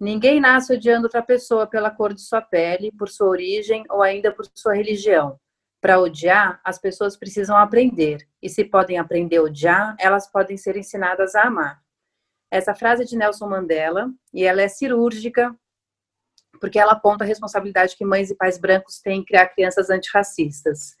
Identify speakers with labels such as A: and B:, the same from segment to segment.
A: Ninguém nasce odiando outra pessoa pela cor de sua pele, por sua origem ou ainda por sua religião. Para odiar, as pessoas precisam aprender. E se podem aprender a odiar, elas podem ser ensinadas a amar. Essa frase é de Nelson Mandela e ela é cirúrgica porque ela aponta a responsabilidade que mães e pais brancos têm em criar crianças antirracistas.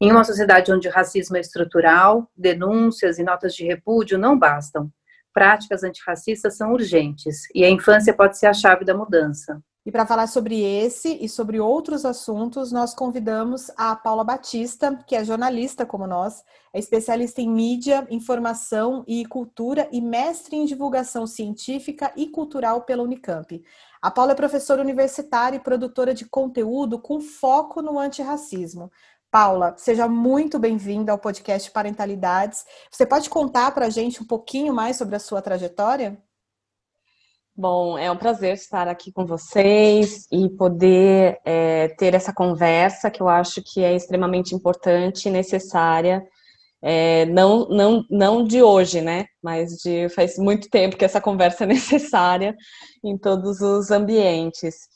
A: Em uma sociedade onde o racismo é estrutural, denúncias e notas de repúdio não bastam práticas antirracistas são urgentes e a infância pode ser a chave da mudança.
B: E para falar sobre esse e sobre outros assuntos, nós convidamos a Paula Batista, que é jornalista como nós, é especialista em mídia, informação e cultura e mestre em divulgação científica e cultural pela Unicamp. A Paula é professora universitária e produtora de conteúdo com foco no antirracismo. Paula, seja muito bem-vinda ao podcast Parentalidades. Você pode contar para a gente um pouquinho mais sobre a sua trajetória?
C: Bom, é um prazer estar aqui com vocês e poder é, ter essa conversa que eu acho que é extremamente importante e necessária. É, não, não, não de hoje, né? Mas de faz muito tempo que essa conversa é necessária em todos os ambientes.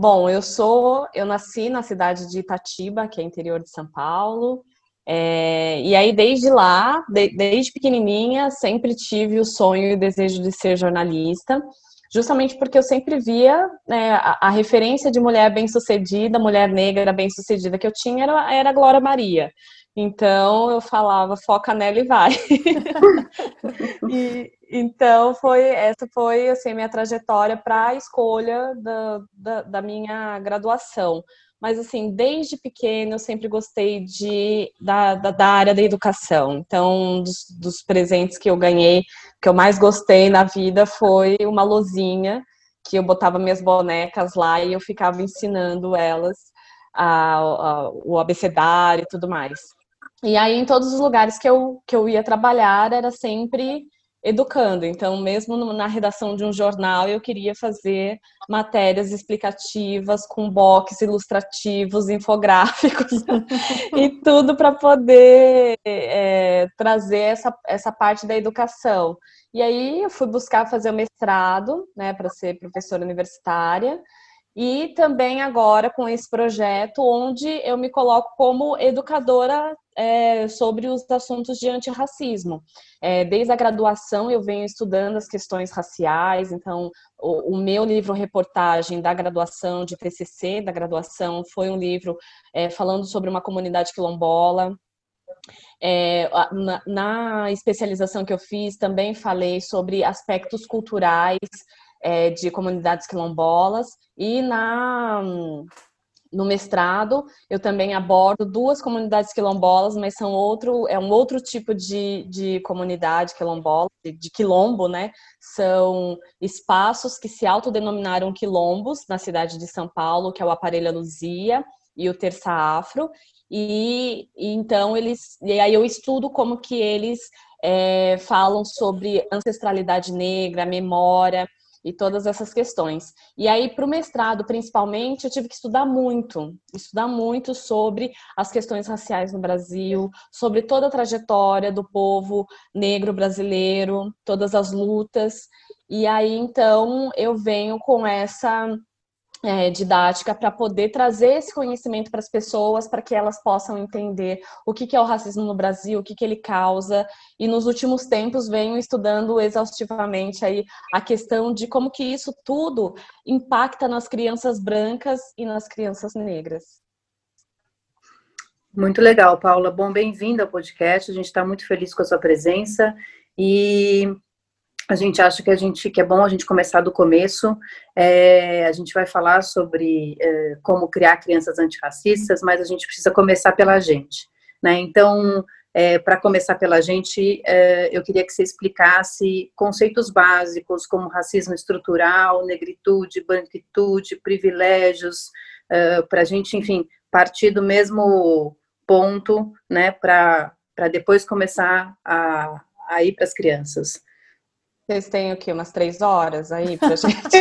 C: Bom, eu sou, eu nasci na cidade de Itatiba, que é interior de São Paulo. É, e aí, desde lá, de, desde pequenininha, sempre tive o sonho e o desejo de ser jornalista, justamente porque eu sempre via né, a, a, referência de mulher bem-sucedida, mulher negra bem-sucedida que eu tinha era, era Glória Maria. Então eu falava, foca nela e vai. e, então foi essa foi assim minha trajetória para a escolha da, da, da, minha graduação. Mas assim, desde pequeno eu sempre gostei de, da, da, da área da educação. Então, dos, dos, presentes que eu ganhei, que eu mais gostei na vida foi uma lozinha que eu botava minhas bonecas lá e eu ficava ensinando elas a, a, o abecedário e tudo mais. E aí, em todos os lugares que eu, que eu ia trabalhar, era sempre educando. Então, mesmo na redação de um jornal, eu queria fazer matérias explicativas com box ilustrativos, infográficos e tudo para poder é, trazer essa, essa parte da educação. E aí eu fui buscar fazer o mestrado, né, para ser professora universitária. E também agora com esse projeto, onde eu me coloco como educadora é, sobre os assuntos de antirracismo. É, desde a graduação eu venho estudando as questões raciais, então o, o, meu livro reportagem da graduação, de TCC da graduação, foi um livro é, falando sobre uma comunidade quilombola, é, na, na, especialização que eu fiz, também falei sobre aspectos culturais é, de comunidades quilombolas e na no mestrado eu também abordo duas comunidades quilombolas, mas são outro é um outro tipo de, de comunidade quilombola, de, de quilombo, né? São espaços que se autodenominaram quilombos na cidade de São Paulo, que é o Aparelho Luzia e o Terça Afro. E, e, então eles e aí eu estudo como que eles é, falam sobre ancestralidade negra, memória e todas essas questões. E aí, para o mestrado, principalmente, eu tive que estudar muito, estudar muito sobre as questões raciais no Brasil, sobre toda a trajetória do povo negro brasileiro, todas as lutas. E aí, então, eu venho com essa é, didática para poder trazer esse conhecimento para as pessoas, para que elas possam entender o que, que, é o racismo no Brasil, o que, que ele causa. E nos últimos tempos venho estudando exaustivamente aí a questão de como que isso tudo impacta nas crianças brancas e nas crianças negras.
A: Muito legal, Paula. Bom, bem-vinda ao podcast. A gente está muito feliz com a sua presença. E a gente acha que a gente que é bom a gente começar do começo. É, a gente vai falar sobre é, como criar crianças antirracistas, mas a gente precisa começar pela gente, né? Então, é, para começar pela gente, é, eu queria que você explicasse conceitos básicos como racismo estrutural, negritude, branquitude, privilégios, é, para a gente, enfim, partir do mesmo ponto, né? Para depois começar a, a ir para as crianças.
C: Vocês têm o quê? Umas três horas aí pra gente?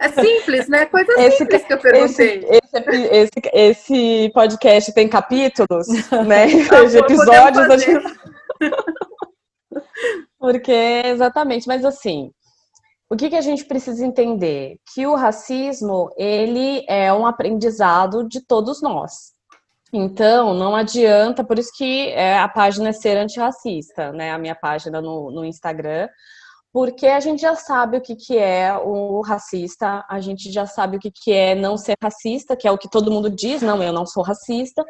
A: É simples, né? Coisa esse, simples que eu perguntei.
C: Esse, esse, esse, podcast tem capítulos, né? Ah, de episódios. Gente... Porque, exatamente, mas assim, o que, que a gente precisa entender? Que o racismo, ele é um aprendizado de todos nós. Então, não adianta, por isso que é, a página é ser antirracista, né? A minha página no, no Instagram, porque a gente já sabe o que, que é o racista, a gente já sabe o que, que é não ser racista, que é o que todo mundo diz, não, eu não sou racista,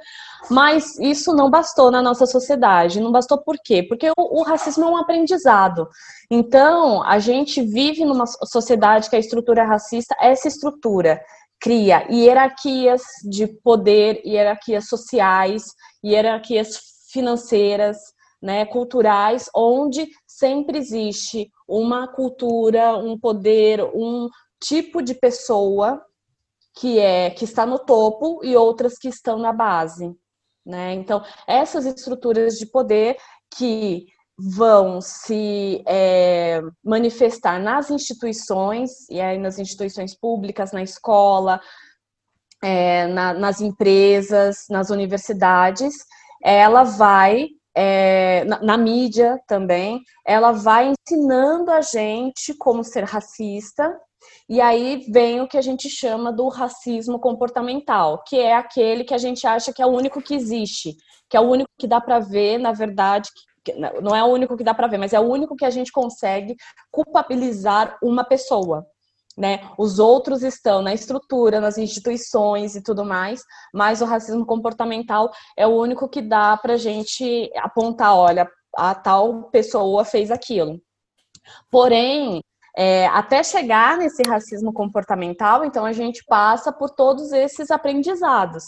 C: mas isso não bastou na nossa sociedade. Não bastou por quê? Porque o, o racismo é um aprendizado. Então, a gente vive numa sociedade que a estrutura é racista, essa estrutura cria hierarquias de poder, hierarquias sociais, hierarquias financeiras, né, culturais, onde sempre existe uma cultura, um poder, um tipo de pessoa que é que está no topo e outras que estão na base, né? Então essas estruturas de poder que vão se é, manifestar nas instituições e aí nas instituições públicas, na escola, é, na, nas empresas, nas universidades, ela vai é, na, na, mídia também, ela vai ensinando a gente como ser racista, e aí vem o que a gente chama do racismo comportamental, que é aquele que a gente acha que é o único que existe, que é o único que dá para ver, na verdade, não é o único que dá para ver, mas é o único que a gente consegue culpabilizar uma pessoa né? Os outros estão na estrutura, nas instituições e tudo mais, mas o racismo comportamental é o único que dá para a gente apontar, olha, a tal pessoa fez aquilo. Porém, é, até chegar nesse racismo comportamental, então a gente passa por todos esses aprendizados.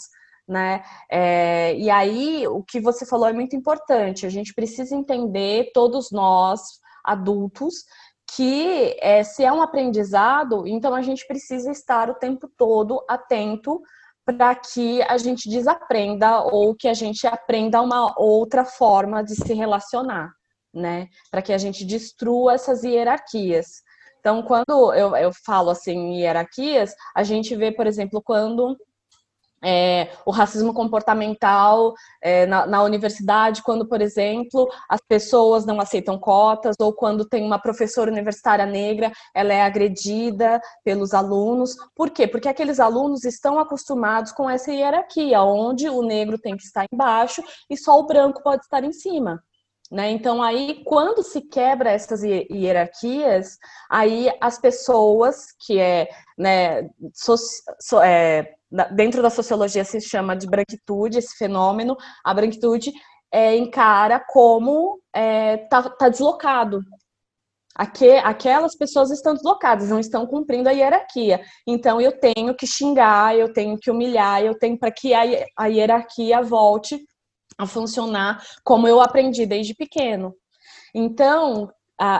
C: Né? É, e aí, o que você falou é muito importante. A gente precisa entender, todos nós, adultos, que é, se é um aprendizado, então a gente precisa estar o tempo todo atento para que a gente desaprenda ou que a gente aprenda uma outra forma de se relacionar, né? Para que a gente destrua essas hierarquias. Então, quando eu, eu falo assim hierarquias, a gente vê, por exemplo, quando é, o racismo comportamental é, na, na, universidade, quando, por exemplo, as pessoas não aceitam cotas, ou quando tem uma professora universitária negra, ela é agredida pelos alunos. Por quê? Porque aqueles alunos estão acostumados com essa hierarquia, onde o negro tem que estar embaixo e só o branco pode estar em cima. Né? Então, aí, quando se quebra essas hierarquias, aí as pessoas que é, né, so, so, é, dentro da sociologia se chama de branquitude, esse fenômeno, a branquitude é, encara como é, tá, tá deslocado. Aqui, aquelas pessoas estão deslocadas, não estão cumprindo a hierarquia. Então eu tenho que xingar, eu tenho que humilhar, eu tenho para que a, a hierarquia volte a funcionar como eu aprendi desde pequeno. Então,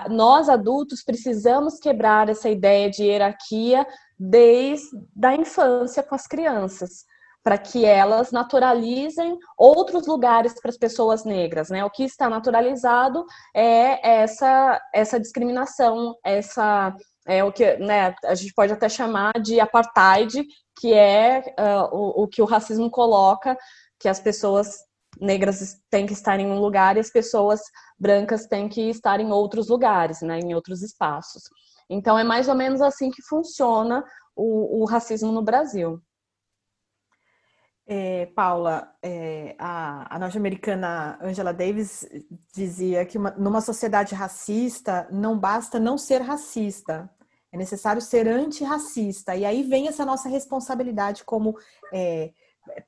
C: nós adultos precisamos quebrar essa ideia de hierarquia desde a infância com as crianças, para que elas naturalizem outros lugares para as pessoas negras, né? O que está naturalizado é essa essa discriminação, essa é o que né, a gente pode até chamar de apartheid, que é uh, o, o que o racismo coloca, que as pessoas negras têm que estar em um lugar e as pessoas brancas têm que estar em outros lugares, né, em outros espaços. Então, é mais ou menos assim que funciona o, o racismo no Brasil.
B: É, Paula, é, a, a norte-americana Angela Davis dizia que uma, numa sociedade racista não basta não ser racista, é necessário ser antirracista. E aí vem essa nossa responsabilidade como é,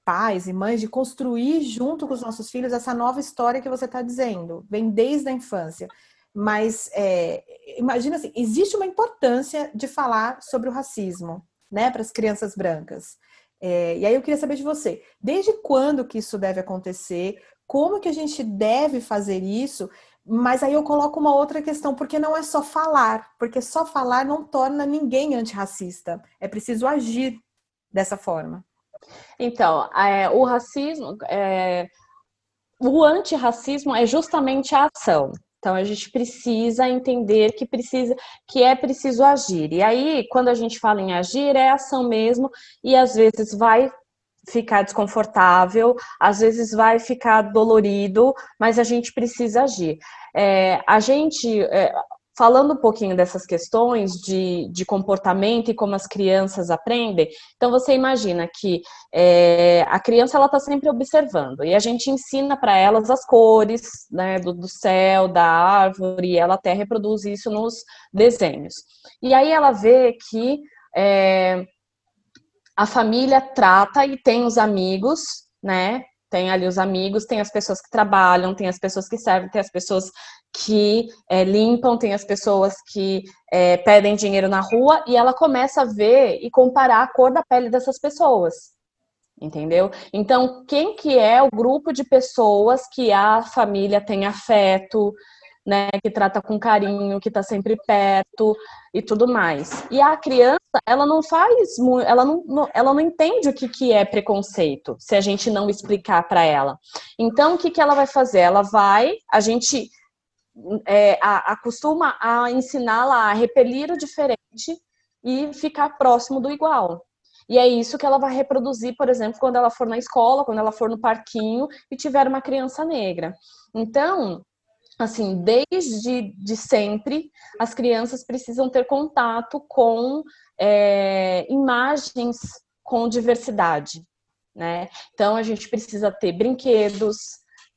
B: pais e mães de construir junto com os nossos filhos essa nova história que você está dizendo, vem desde a infância. Mas é, imagina assim, existe uma importância de falar sobre o racismo, né, para as crianças brancas. É, e aí eu queria saber de você, desde quando que isso deve acontecer? Como que a gente deve fazer isso? Mas aí eu coloco uma outra questão, porque não é só falar, porque só falar não torna ninguém antirracista. É preciso agir dessa forma.
C: Então, é, o racismo, é, o antirracismo é justamente a ação. Então a gente precisa entender que precisa, que é preciso agir. E aí, quando a gente fala em agir, é ação mesmo, e às vezes vai ficar desconfortável, às vezes vai ficar dolorido, mas a gente precisa agir. É, a gente, é, falando um pouquinho dessas questões de, de comportamento e como as crianças aprendem, então você imagina que é, a criança ela está sempre observando e a gente ensina para elas as cores né, do, do céu, da árvore, e ela até reproduz isso nos desenhos. E aí ela vê que é, a família trata e tem os amigos, né? Tem ali os amigos, tem as pessoas que trabalham, tem as pessoas que servem, tem as pessoas que é, limpam, tem as pessoas que é, pedem dinheiro na rua, e ela começa a ver e comparar a cor da pele dessas pessoas. Entendeu? Então, quem que é o grupo de pessoas que a família tem afeto, né, que trata com carinho, que está sempre perto e tudo mais. E a criança, ela não faz, ela não, ela não entende o que, que é preconceito, se a gente não explicar para ela. Então, o que, que ela vai fazer? Ela vai, a gente é, a, acostuma a ensiná-la a repelir o diferente e ficar próximo do igual. E é isso que ela vai reproduzir, por exemplo, quando ela for na escola, quando ela for no parquinho e tiver uma criança negra. Então, assim, desde de sempre, as crianças precisam ter contato com é, imagens com diversidade, né? Então a gente precisa ter brinquedos,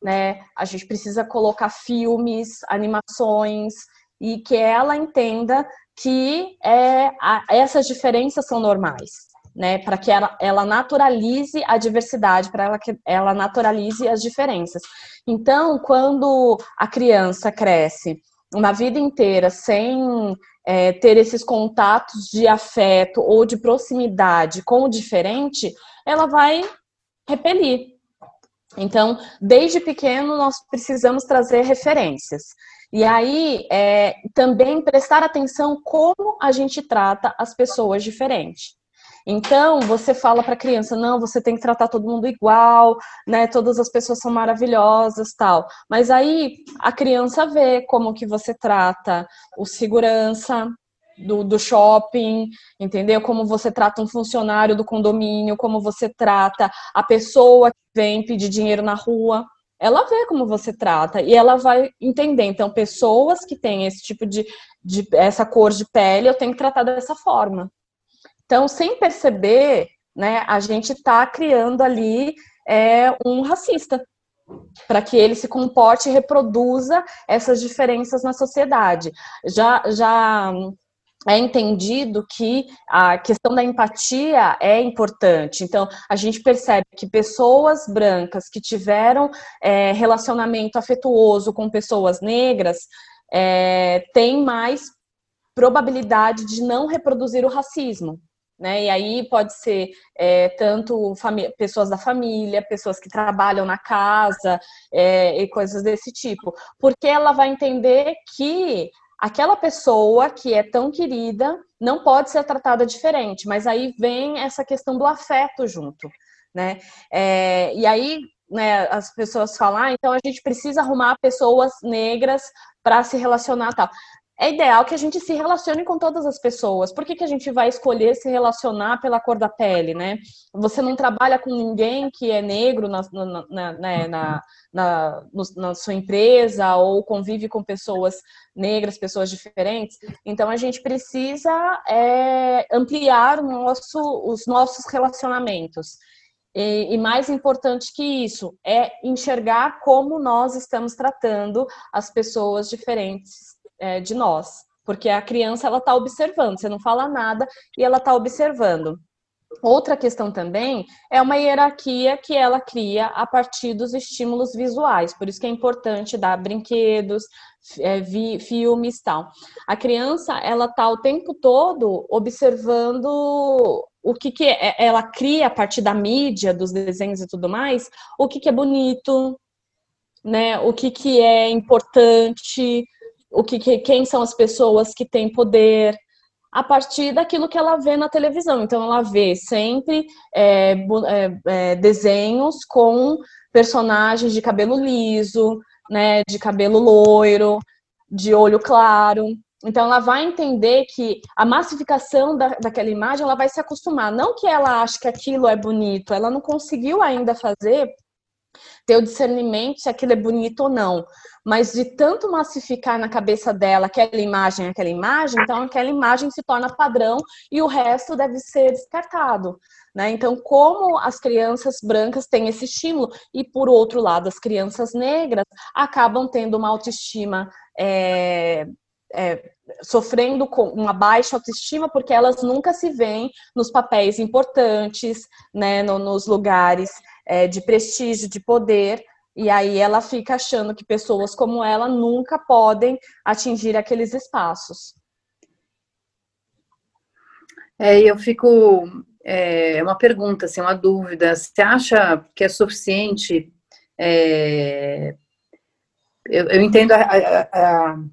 C: né? A gente precisa colocar filmes, animações e que ela entenda que é, a, essas diferenças são normais né, para que ela, ela naturalize a diversidade, para que ela naturalize as diferenças. Então, quando a criança cresce uma vida inteira sem é, ter esses contatos de afeto ou de proximidade com o diferente, ela vai repelir. Então, desde pequeno, nós precisamos trazer referências. E aí, é, também prestar atenção como a gente trata as pessoas diferentes. Então, você fala para a criança, não, você tem que tratar todo mundo igual, né? Todas as pessoas são maravilhosas, tal. Mas aí a criança vê como que você trata o segurança do, do shopping, entendeu? Como você trata um funcionário do condomínio, como você trata a pessoa que vem pedir dinheiro na rua ela vê como você trata e ela vai entender. Então, pessoas que têm esse tipo de, de essa cor de pele, eu tenho que tratar dessa forma. Então, sem perceber, né, a gente está criando ali é, um racista para que ele se comporte e reproduza essas diferenças na sociedade. Já, já é entendido que a questão da empatia é importante. Então, a gente percebe que pessoas brancas que tiveram é, relacionamento afetuoso com pessoas negras é, têm mais probabilidade de não reproduzir o racismo né? E aí pode ser é, tanto pessoas da família, pessoas que trabalham na casa é, e coisas desse tipo, porque ela vai entender que aquela pessoa que é tão querida não pode ser tratada diferente, mas aí vem essa questão do afeto junto, né? É, e aí né, as pessoas falam, ah, então a gente precisa arrumar pessoas negras para se relacionar tal é ideal que a gente se relacione com todas as pessoas. Por que, que a gente vai escolher se relacionar pela cor da pele, né? Você não trabalha com ninguém que é negro na, na, na, né, na, na, na sua empresa ou convive com pessoas negras, pessoas diferentes. Então, a gente precisa é, ampliar nosso, os nossos relacionamentos. E, e, mais importante que isso, é enxergar como nós estamos tratando as pessoas diferentes é, de nós, porque a criança ela está observando, você não fala nada e ela está observando. Outra questão também é uma hierarquia que ela cria a partir dos estímulos visuais, por isso que é importante dar brinquedos, é, filmes tal. A criança ela está o tempo todo observando o que, que é, ela cria a partir da mídia, dos desenhos e tudo mais, o que, que é bonito, né? O que, que é importante, o que, quem são as pessoas que têm poder a partir daquilo que ela vê na televisão. Então ela vê sempre é, é, é, desenhos com personagens de cabelo liso, né, de cabelo loiro, de olho claro. Então ela vai entender que a massificação da, daquela imagem ela vai se acostumar. Não que ela ache que aquilo é bonito, ela não conseguiu ainda fazer ter o discernimento se aquilo é bonito ou não. Mas de tanto massificar na cabeça dela aquela imagem, aquela imagem, então aquela imagem se torna padrão e o resto deve ser descartado. Né? Então, como as crianças brancas têm esse estímulo, e por outro lado, as crianças negras acabam tendo uma autoestima é, é, sofrendo com uma baixa autoestima porque elas nunca se veem nos papéis importantes, né, no, nos lugares é, de prestígio, de poder, e aí ela fica achando que pessoas como ela nunca podem atingir aqueles espaços.
A: É, eu fico é uma pergunta, assim, uma dúvida. Você acha que é suficiente? É, eu, eu, entendo a, a, a,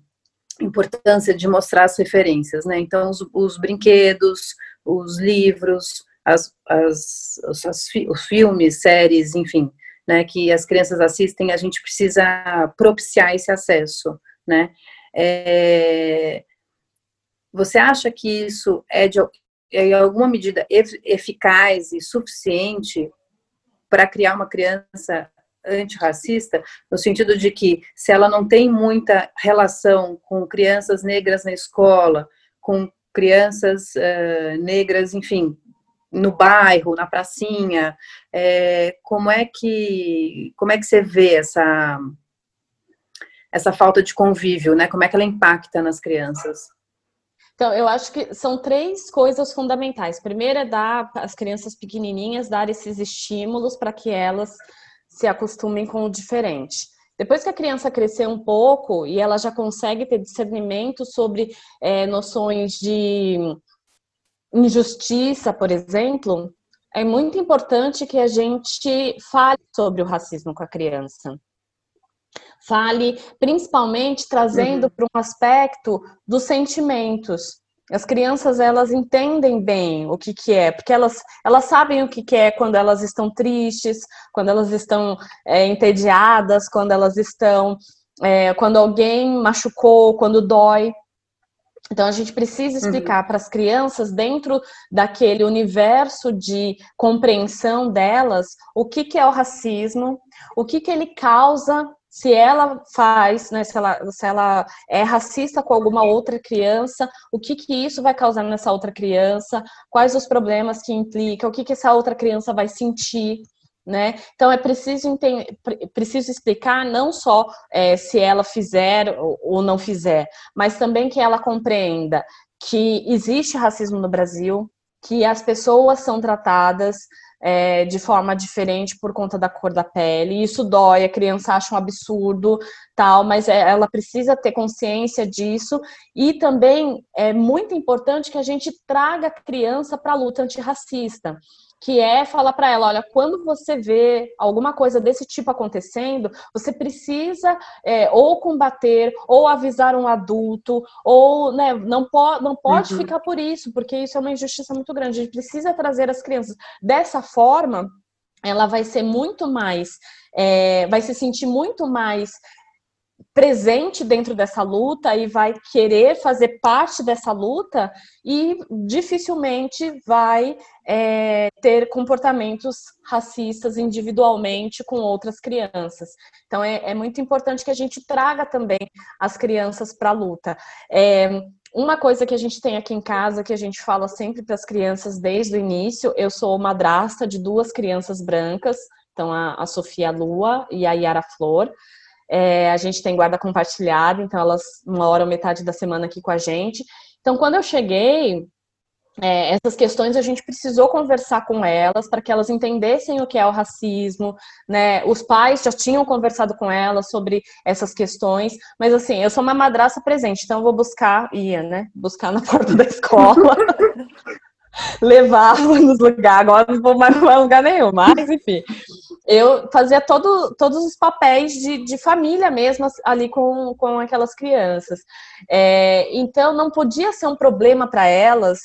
A: importância de mostrar as referências, né? Então, os, os brinquedos, os livros, as, as, as, os filmes, séries, enfim, né, que as crianças assistem, a gente precisa propiciar esse acesso, né? É, você acha que isso é de, em alguma medida eficaz e suficiente para criar uma criança antirracista, no sentido de que se ela não tem muita relação com crianças negras na escola, com crianças uh, negras, enfim, no bairro, na pracinha, é, como é que como é que você vê essa essa falta de convívio, né? Como é que ela impacta nas crianças?
C: Então, eu acho que são três coisas fundamentais. Primeiro é dar as crianças pequenininhas, dar esses estímulos para que elas se acostumem com o diferente. Depois que a criança crescer um pouco e ela já consegue ter discernimento sobre é, noções de injustiça, por exemplo, é muito importante que a gente fale sobre o racismo com a criança. Fale principalmente trazendo uhum. para um aspecto dos sentimentos. As crianças elas entendem bem o que, que é, porque elas, elas sabem o que, que é quando elas estão tristes, quando elas estão é, entediadas, quando elas estão. É, quando alguém machucou, quando dói. Então a gente precisa uhum. explicar uhum. para as crianças dentro daquele universo de compreensão delas o que, que é o racismo, o que, que ele causa se ela faz, né, se ela, se ela é racista com alguma outra criança, o que, que isso vai causar nessa outra criança, quais os problemas que implica, o que, que essa outra criança vai sentir. Né? Então é preciso, preciso explicar não só é, se ela fizer ou não fizer, mas também que ela compreenda que existe racismo no Brasil, que as pessoas são tratadas é, de forma diferente por conta da cor da pele. Isso dói, a criança acha um absurdo, tal, mas é, ela precisa ter consciência disso. E também é muito importante que a gente traga a criança para a luta antirracista que é falar para ela, olha, quando você vê alguma coisa desse tipo acontecendo, você precisa é, ou combater, ou avisar um adulto, ou né, não, po não pode uhum. ficar por isso, porque isso é uma injustiça muito grande. A gente precisa trazer as crianças dessa forma. Ela vai ser muito mais, é, vai se sentir muito mais presente dentro dessa luta e vai querer fazer parte dessa luta e dificilmente vai é, ter comportamentos racistas individualmente com outras crianças. Então é, é, muito importante que a gente traga também as crianças para a luta. É, uma coisa que a gente tem aqui em casa, que a gente fala sempre para as crianças desde o início, eu sou madrasta de duas crianças brancas, então a, a Sofia Lua e a Yara Flor. É, a gente tem guarda compartilhada, então elas uma hora ou metade da semana aqui com a gente. Então, quando eu cheguei, é, essas questões a gente precisou conversar com elas para que elas entendessem o que é o racismo, né? Os pais já tinham conversado com elas sobre essas questões, mas assim, eu sou uma madraça presente, então eu vou buscar, ia, né? Buscar na porta da escola. levava nos lugares, agora não vou mais para lugar nenhum, mas enfim eu fazia todo, todos os papéis de, de família mesmo ali com, com aquelas crianças. É, então, não podia ser um problema para elas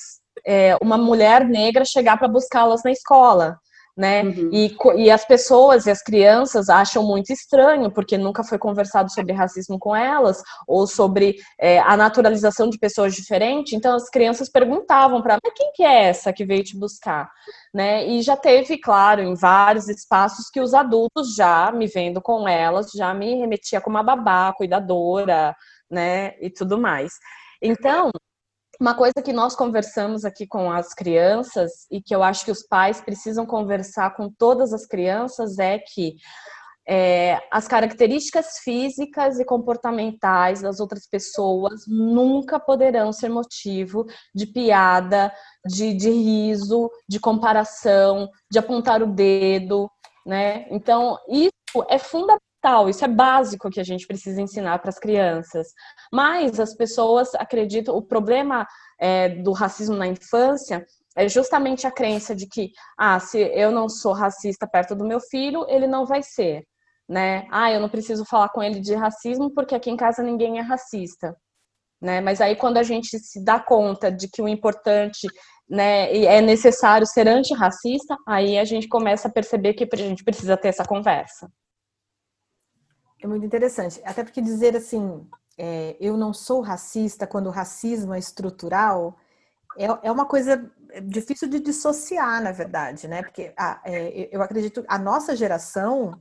C: é, uma mulher negra chegar para buscá-las na escola. Né? Uhum. E, e as pessoas e as crianças acham muito estranho, porque nunca foi conversado sobre racismo com elas, ou sobre é, a naturalização de pessoas diferentes. Então as crianças perguntavam para quem que é essa que veio te buscar? Né? E já teve, claro, em vários espaços que os adultos já me vendo com elas, já me remetia como uma babá, cuidadora, né? E tudo mais. Então, uma coisa que nós conversamos aqui com as crianças e que eu acho que os pais precisam conversar com todas as crianças é que é, as características físicas e comportamentais das outras pessoas nunca poderão ser motivo de piada, de, de riso, de comparação, de apontar o dedo, né? Então, isso é fundamental fundamental, isso é básico que a gente precisa ensinar para as crianças. Mas as pessoas acreditam, o problema é, do racismo na infância é justamente a crença de que, ah, se eu não sou racista perto do meu filho, ele não vai ser, né? Ah, eu não preciso falar com ele de racismo porque aqui em casa ninguém é racista, né? Mas aí quando a gente se dá conta de que o importante né, é necessário ser antirracista, aí a gente começa a perceber que a gente precisa ter essa conversa.
B: É muito interessante. Até porque dizer assim, é, eu não sou racista quando o racismo é estrutural, é, é uma coisa difícil de dissociar, na verdade, né? Porque a, é, eu acredito a nossa geração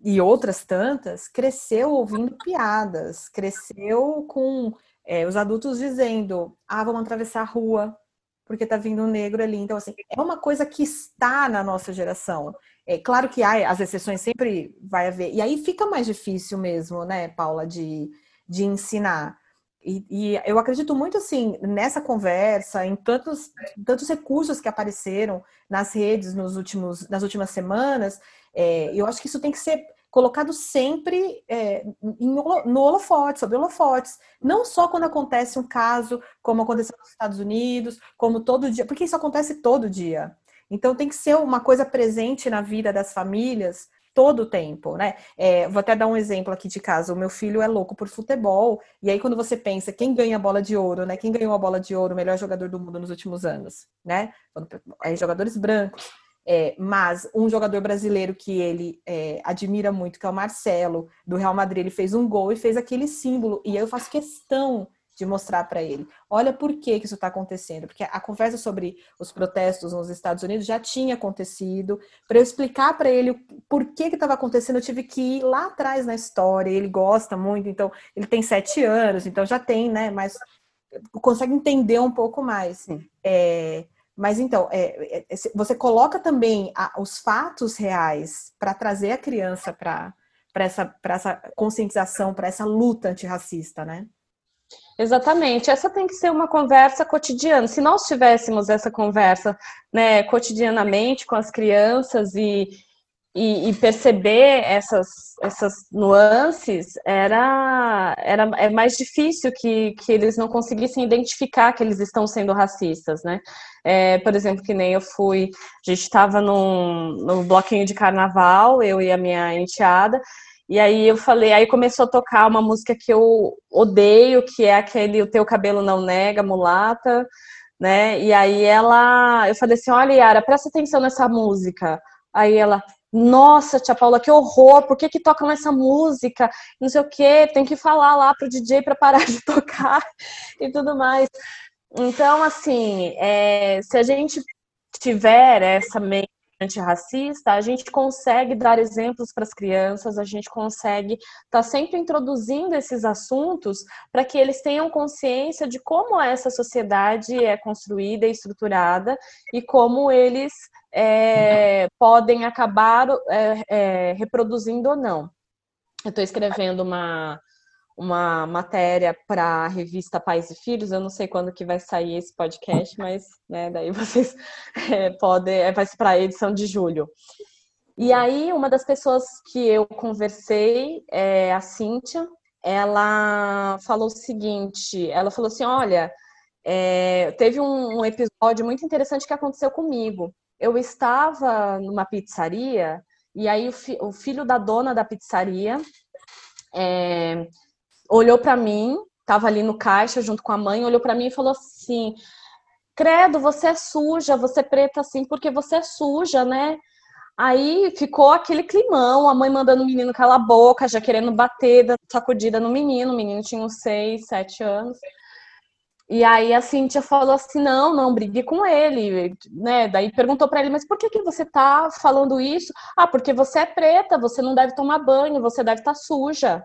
B: e outras tantas cresceu ouvindo piadas, cresceu com é, os adultos dizendo: ah, vamos atravessar a rua porque tá vindo um negro ali. Então, assim, é uma coisa que está na nossa geração. É claro que há, as exceções sempre vai haver. E aí fica mais difícil mesmo, né, Paula, de, de ensinar. E, e, eu acredito muito assim nessa conversa, em tantos, tantos recursos que apareceram nas redes nos últimos, nas últimas semanas. É, eu acho que isso tem que ser colocado sempre é, em, no holofote, sobre holofotes. Não só quando acontece um caso, como aconteceu nos Estados Unidos, como todo dia, porque isso acontece todo dia. Então tem que ser uma coisa presente na vida das famílias todo o tempo, né? É, vou até dar um exemplo aqui de casa. O meu filho é louco por futebol, e aí quando você pensa quem ganha a bola de ouro, né? Quem ganhou a bola de ouro, o melhor jogador do mundo nos últimos anos, né? É, jogadores brancos. É, mas um jogador brasileiro que ele é, admira muito, que é o Marcelo, do Real Madrid, ele fez um gol e fez aquele símbolo. E eu faço questão de mostrar para ele. Olha por que, que isso está acontecendo. Porque a conversa sobre os protestos nos Estados Unidos já tinha acontecido. Para eu explicar para ele por que estava acontecendo, eu tive que ir lá atrás na história. Ele gosta muito, então ele tem sete anos, então já tem, né? Mas consegue entender um pouco mais. É, mas então, é, é, você coloca também a, os fatos reais para trazer a criança para essa, essa conscientização, para essa luta antirracista, né?
C: Exatamente, essa tem que ser uma conversa cotidiana. Se nós tivéssemos essa conversa né, cotidianamente com as crianças e, e, e, perceber essas, essas nuances, era, era é mais difícil que, que eles não conseguissem identificar que eles estão sendo racistas, né? É, por exemplo, que nem eu fui, a gente estava num, num bloquinho de carnaval, eu e a minha enteada, e aí eu falei, aí começou a tocar uma música que eu odeio, que é aquele O Teu Cabelo Não Nega, Mulata, né? E aí ela, eu falei assim, olha Yara, presta atenção nessa música. Aí ela, nossa, tia Paula, que horror, por que que tocam essa música? Não sei o que, tem que falar lá pro DJ para parar de tocar e tudo mais. Então, assim, é, se a gente tiver essa mente antirracista, a gente consegue dar exemplos para as crianças, a gente consegue estar tá sempre introduzindo esses assuntos para que eles tenham consciência de como essa sociedade é construída e estruturada e como eles é, podem acabar é, é, reproduzindo ou não. Eu estou escrevendo uma uma matéria para a revista Pais e Filhos. Eu não sei quando que vai sair esse podcast, mas né, daí vocês é, podem, é, vai ser para a edição de julho. E aí, uma das pessoas que eu conversei, é a Cíntia, ela falou o seguinte: ela falou assim, olha, é, teve um, episódio muito interessante que aconteceu comigo. Eu estava numa pizzaria e aí o, fi, o filho da dona da pizzaria é, olhou para mim, estava ali no caixa junto com a mãe, olhou para mim e falou assim: Credo, você é suja, você é preta assim porque você é suja, né? Aí ficou aquele climão, a mãe mandando o menino calar a boca, já querendo bater, sacudida no menino. O menino tinha uns seis, sete anos. E aí a Cíntia falou assim: não, não, brigue com ele, né? Daí perguntou para ele, mas por que, que você tá falando isso? Ah, porque você é preta, você não deve tomar banho, você deve estar tá suja.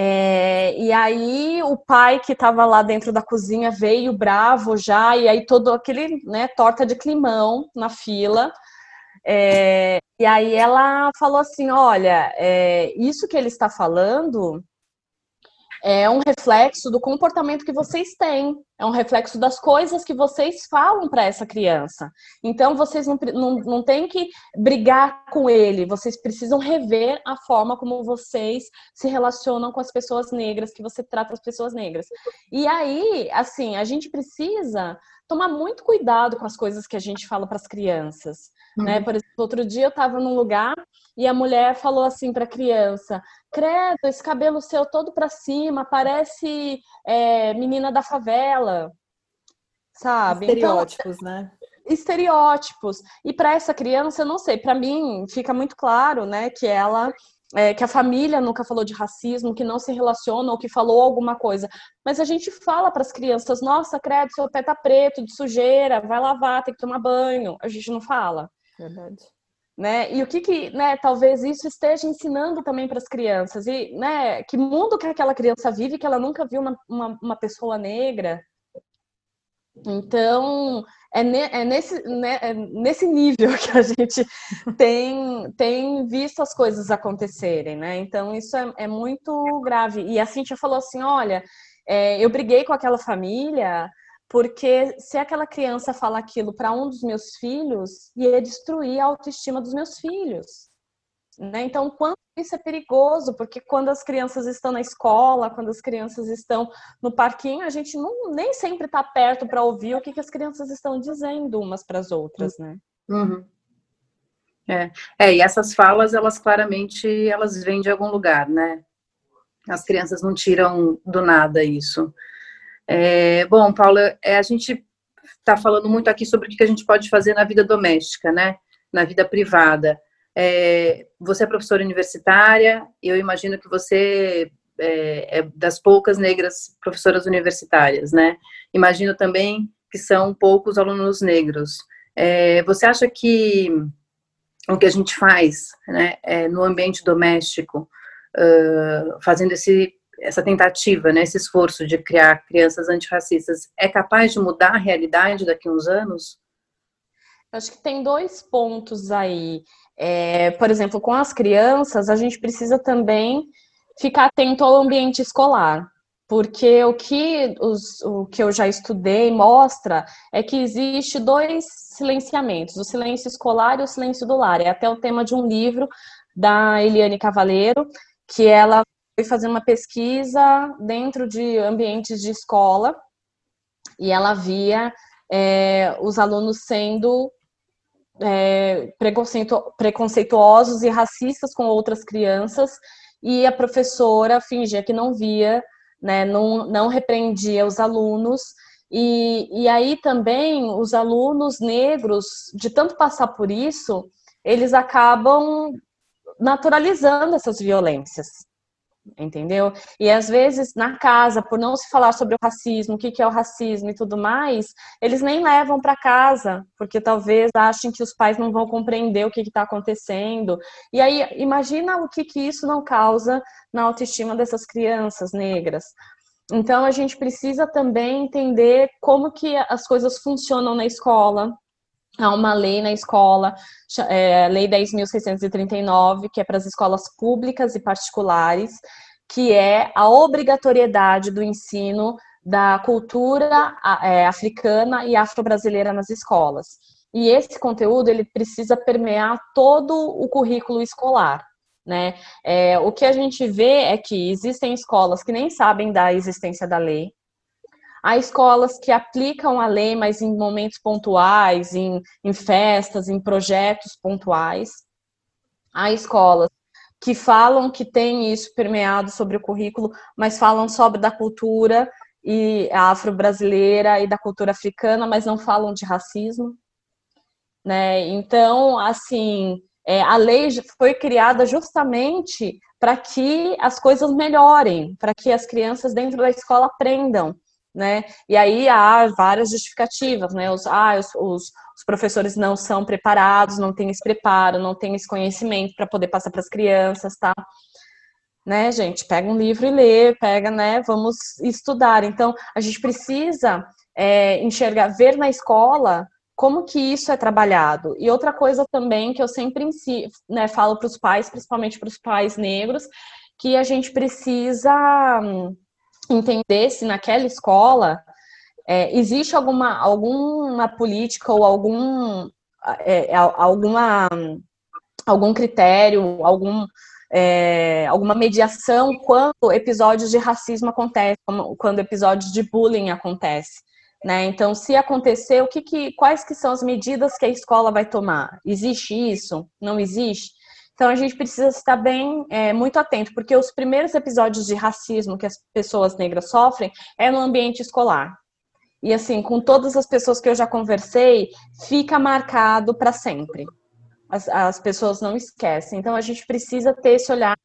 C: É, e aí o pai que estava lá dentro da cozinha veio bravo já, e aí todo aquele, né, torta de climão na fila. É, e aí ela falou assim: olha, é, isso que ele está falando é um reflexo do comportamento que vocês têm, é um reflexo das coisas que vocês falam para essa criança. Então, vocês não, não, não têm que brigar com ele, vocês precisam rever a forma como vocês se relacionam com as pessoas negras, que você trata as pessoas negras. E aí, assim, a gente precisa tomar muito cuidado com as coisas que a gente fala para as crianças. Né? Uhum. Né? Por exemplo, outro dia eu estava num lugar e a mulher falou assim para a criança: Credo, esse cabelo seu todo para cima, parece é, menina da favela. Sabe?
B: Então, Estereótipos, então, né?
C: Estereótipos. E para essa criança, eu não sei, para mim fica muito claro, né, que ela é, que a família nunca falou de racismo, que não se relaciona ou que falou alguma coisa. Mas a gente fala para as crianças: nossa, credo, seu pé tá preto, de sujeira, vai lavar, tem que tomar banho. A gente não fala.
B: Verdade.
C: Né? E o que que, né, talvez isso esteja ensinando também para as crianças e, né, que mundo que aquela criança vive que ela nunca viu uma, uma, uma pessoa negra. Então, é, ne, é, nesse, né, é nesse nível que a gente tem, tem visto as coisas acontecerem, né? Então, isso é, é muito grave. E a Cintia falou assim, olha, é, eu briguei com aquela família porque se aquela criança fala aquilo para um dos meus filhos, ia destruir a autoestima dos meus filhos. Né? Então, quanto isso é perigoso, porque quando as crianças estão na escola, quando as crianças estão no parquinho, a gente não, nem sempre está perto para ouvir o que, que as crianças estão dizendo umas para as outras, né?
A: Uhum. É. é, e essas falas, elas claramente, elas vêm de algum lugar, né? As crianças não tiram do nada isso. É, bom, Paula, é, a gente está falando muito aqui sobre o que a gente pode fazer na vida doméstica, né? Na vida privada. É, você é professora universitária, eu imagino que você é, é, das poucas negras professoras universitárias, né? Imagino também que são poucos alunos negros. É, você acha que o que a gente faz né, é, no ambiente doméstico, fazendo esse essa tentativa, né, esse esforço de criar crianças antirracistas é capaz de mudar a realidade daqui a uns anos?
C: Acho que tem dois pontos aí. É, por exemplo, com as crianças, a gente precisa também ficar atento ao ambiente escolar. Porque o que, os, o que eu já estudei mostra é que existe dois silenciamentos, o silêncio escolar e o silêncio do lar. É até o tema de um livro da Eliane Cavaleiro, que ela foi fazer uma pesquisa dentro de ambientes de escola e ela via é, os alunos sendo é, preconceituosos e racistas com outras crianças e a professora fingia que não via, né, não, não repreendia os alunos. E, e aí também os alunos negros, de tanto passar por isso, eles acabam naturalizando essas violências entendeu? E às vezes na casa, por não se falar sobre o racismo, o que, é o racismo e tudo mais, eles nem levam para casa, porque talvez achem que os pais não vão compreender o que está acontecendo. E aí, imagina o que, que isso não causa na autoestima dessas crianças negras. Então a gente precisa também entender como que as coisas funcionam na escola, há uma lei na escola, é, Lei 10.639, que é para as escolas públicas e particulares, que é a obrigatoriedade do ensino da cultura é, africana e afro-brasileira nas escolas. E esse conteúdo ele precisa permear todo o currículo escolar. Né? É, o que a gente vê é que existem escolas que nem sabem da existência da lei, Há escolas que aplicam a lei, mas em momentos pontuais, em, em festas, em projetos pontuais. Há escolas que falam que tem isso permeado sobre o currículo, mas falam sobre da cultura e afro-brasileira e da cultura africana, mas não falam de racismo. né? Então, assim, é, a lei foi criada justamente para que as coisas melhorem, para que as crianças dentro da escola aprendam, né? E aí há várias justificativas, né? Os, ah, os, os, os professores não são preparados, não têm esse preparo, não têm esse conhecimento para poder passar para as crianças, tá? Né, gente? Pega um livro e lê, pega, né? Vamos estudar. Então, a gente precisa é, enxergar, ver na escola como que isso é trabalhado. E outra coisa também que eu sempre né, falo para os pais, principalmente para os pais negros, que a gente precisa hum, entender se naquela escola é, existe alguma, alguma política ou algum, é, é alguma, algum critério, algum, é, alguma mediação quando episódios de racismo acontecem, quando episódios de bullying acontecem. Né? Então, se acontecer, o que, que, quais que são as medidas que a escola vai tomar? Existe isso? Não existe? Então, a gente precisa estar bem, é, muito atento, porque os primeiros episódios de racismo que as pessoas negras sofrem é no ambiente escolar. E, assim, com todas as pessoas que eu já conversei, fica marcado para sempre. As, as pessoas não esquecem. Então, a gente precisa ter esse olhar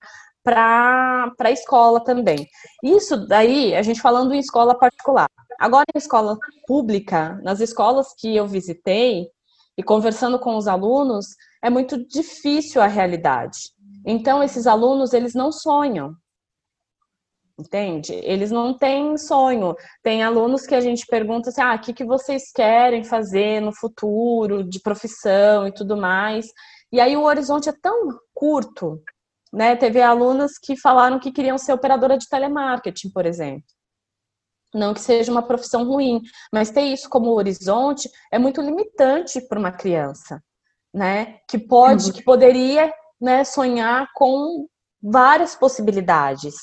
C: para a escola também. Isso daí, a gente falando em escola particular. Agora, em escola pública, nas escolas que eu visitei e conversando com os alunos, é muito difícil a realidade. Então, esses alunos, eles não sonham. Entende? Eles não têm sonho. Tem alunos que a gente pergunta assim: ah, o que, vocês querem fazer no futuro, de profissão e tudo mais. E aí o horizonte é tão curto, né? Teve alunas que falaram que queriam ser operadora de telemarketing, por exemplo. Não que seja uma profissão ruim, mas ter isso como horizonte é muito limitante para uma criança, né? Que pode, uhum. que poderia, né, sonhar com várias possibilidades,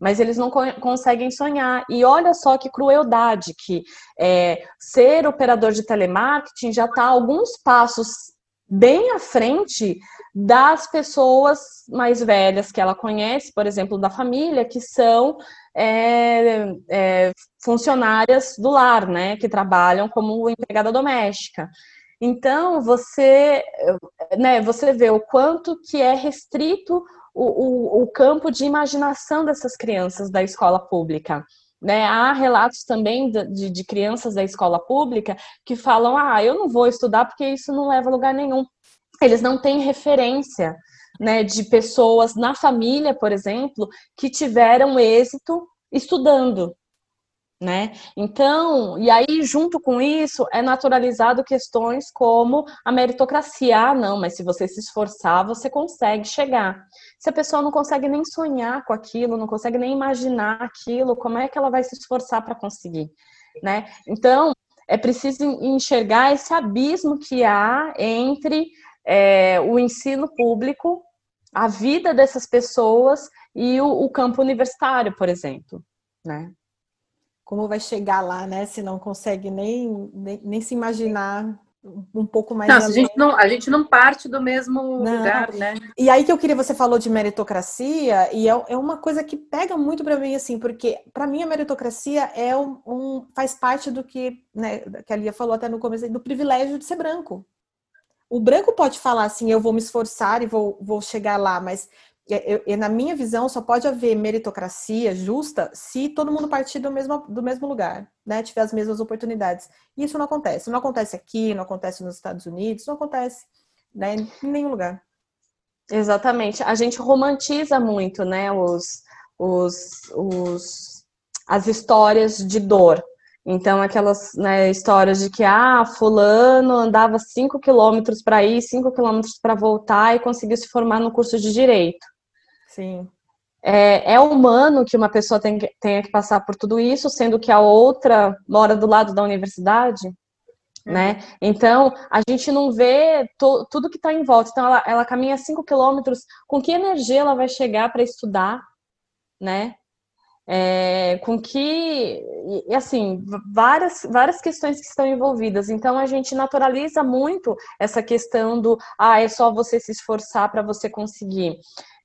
C: mas eles não conseguem sonhar. E olha só que crueldade que é, ser operador de telemarketing já está alguns passos bem à frente das pessoas mais velhas que ela conhece, por exemplo, da família, que são é, é, funcionárias do lar, né, que trabalham como empregada doméstica. Então você, né, você vê o quanto que é restrito o, o, o campo de imaginação dessas crianças da escola pública. Né, há relatos também de, de, crianças da escola pública que falam: ah, eu não vou estudar porque isso não leva a lugar nenhum. Eles não têm referência né, de pessoas na família, por exemplo, que tiveram êxito estudando, né? Então, e aí junto com isso é naturalizado questões como a meritocracia. Ah, não, mas se você se esforçar, você consegue chegar. Se a pessoa não consegue nem sonhar com aquilo, não consegue nem imaginar aquilo, como é que ela vai se esforçar para conseguir, né? Então, é preciso enxergar esse abismo que há entre é, o ensino público, a vida dessas pessoas e o, o campo universitário, por exemplo, né?
B: Como vai chegar lá, né? Se não consegue nem, nem, nem se imaginar um pouco mais.
A: Não, a gente não, a gente não parte do mesmo não. lugar, né?
B: E aí que eu queria, você falou de meritocracia, e é, é uma coisa que pega muito para mim, assim, porque para mim a meritocracia é um, um, faz parte do que, né, que a Lia falou até no começo, do privilégio de ser branco. O branco pode falar assim, eu vou me esforçar e vou, vou chegar lá, mas eu, eu, na minha visão só pode haver meritocracia justa se todo mundo partir do mesmo, do mesmo lugar, né? Tiver as mesmas oportunidades. E isso não acontece. Não acontece aqui, não acontece nos Estados Unidos, não acontece né, em nenhum lugar.
C: Exatamente. A gente romantiza muito, né, os, os, os, as histórias de dor. Então, aquelas né, histórias de que, ah, fulano andava 5 quilômetros para ir, 5 quilômetros para voltar e conseguiu se formar no curso de Direito.
B: Sim.
C: É, é humano que uma pessoa tem que, tenha que passar por tudo isso, sendo que a outra mora do lado da universidade, né? Uhum. Então, a gente não vê to, tudo que está em volta. Então, ela, ela caminha 5 quilômetros, com que energia ela vai chegar para estudar, né? É, com que, e, assim, várias, várias questões que estão envolvidas. Então, a gente naturaliza muito essa questão do, ah, é só você se esforçar para você conseguir.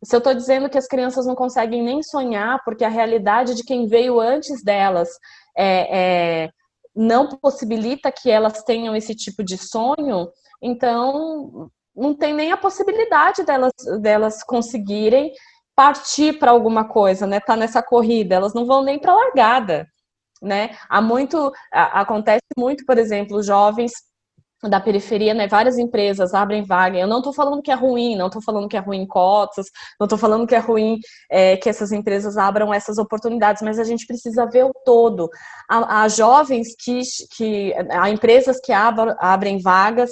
C: Se eu estou dizendo que as crianças não conseguem nem sonhar, porque a realidade de quem veio antes delas é, é não possibilita que elas tenham esse tipo de sonho, então não tem nem a possibilidade delas, delas conseguirem partir para alguma coisa, né? Tá nessa corrida, elas não vão nem para largada, né? Há muito acontece muito, por exemplo, jovens da periferia, né, várias empresas abrem vaga. Eu não estou falando que é ruim, não estou falando que é ruim cotas, não estou falando que é ruim é, que essas empresas abram essas oportunidades, mas a gente precisa ver o todo. Há, há jovens que, que, há empresas que abram, abrem vagas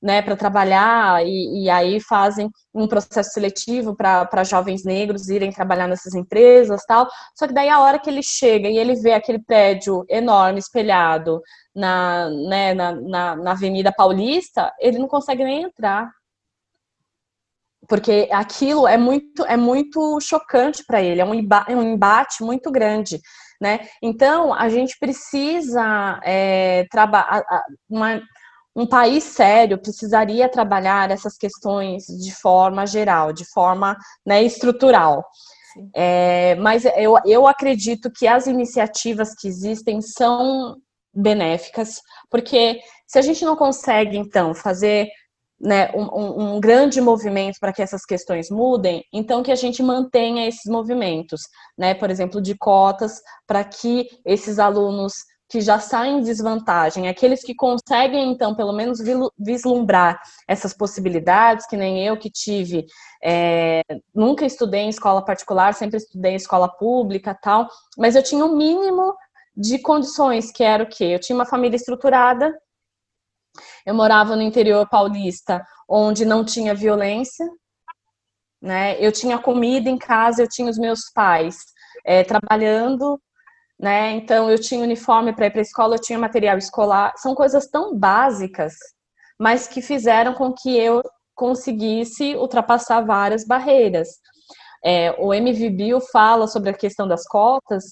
C: né, para trabalhar e, e, aí fazem um processo seletivo para jovens negros irem trabalhar nessas empresas tal. Só que daí a hora que ele chega e ele vê aquele prédio enorme espelhado na, né, na, na, na Avenida Paulista, ele não consegue nem entrar. Porque aquilo é muito, é muito chocante para ele, é um, é um embate muito grande. Né? Então, a gente precisa é, trabalhar um país sério precisaria trabalhar essas questões de forma geral, de forma né, estrutural. É, mas eu, eu acredito que as iniciativas que existem são benéficas, porque se a gente não consegue, então, fazer né, um, um, grande movimento para que essas questões mudem, então que a gente mantenha esses movimentos, né, por exemplo, de cotas, para que esses alunos que já saem em desvantagem, aqueles que conseguem, então, pelo menos vislumbrar essas possibilidades, que nem eu que tive, é, nunca estudei em escola particular, sempre estudei em escola pública tal, mas eu tinha o um mínimo de condições, que era o quê? Eu tinha uma família estruturada, eu morava no interior paulista, onde não tinha violência, né? Eu tinha comida em casa, eu tinha os meus pais é, trabalhando, né? Então eu tinha uniforme para ir para a escola, eu tinha material escolar, são coisas tão básicas, mas que fizeram com que eu conseguisse ultrapassar várias barreiras. É, o MV Bill fala sobre a questão das cotas,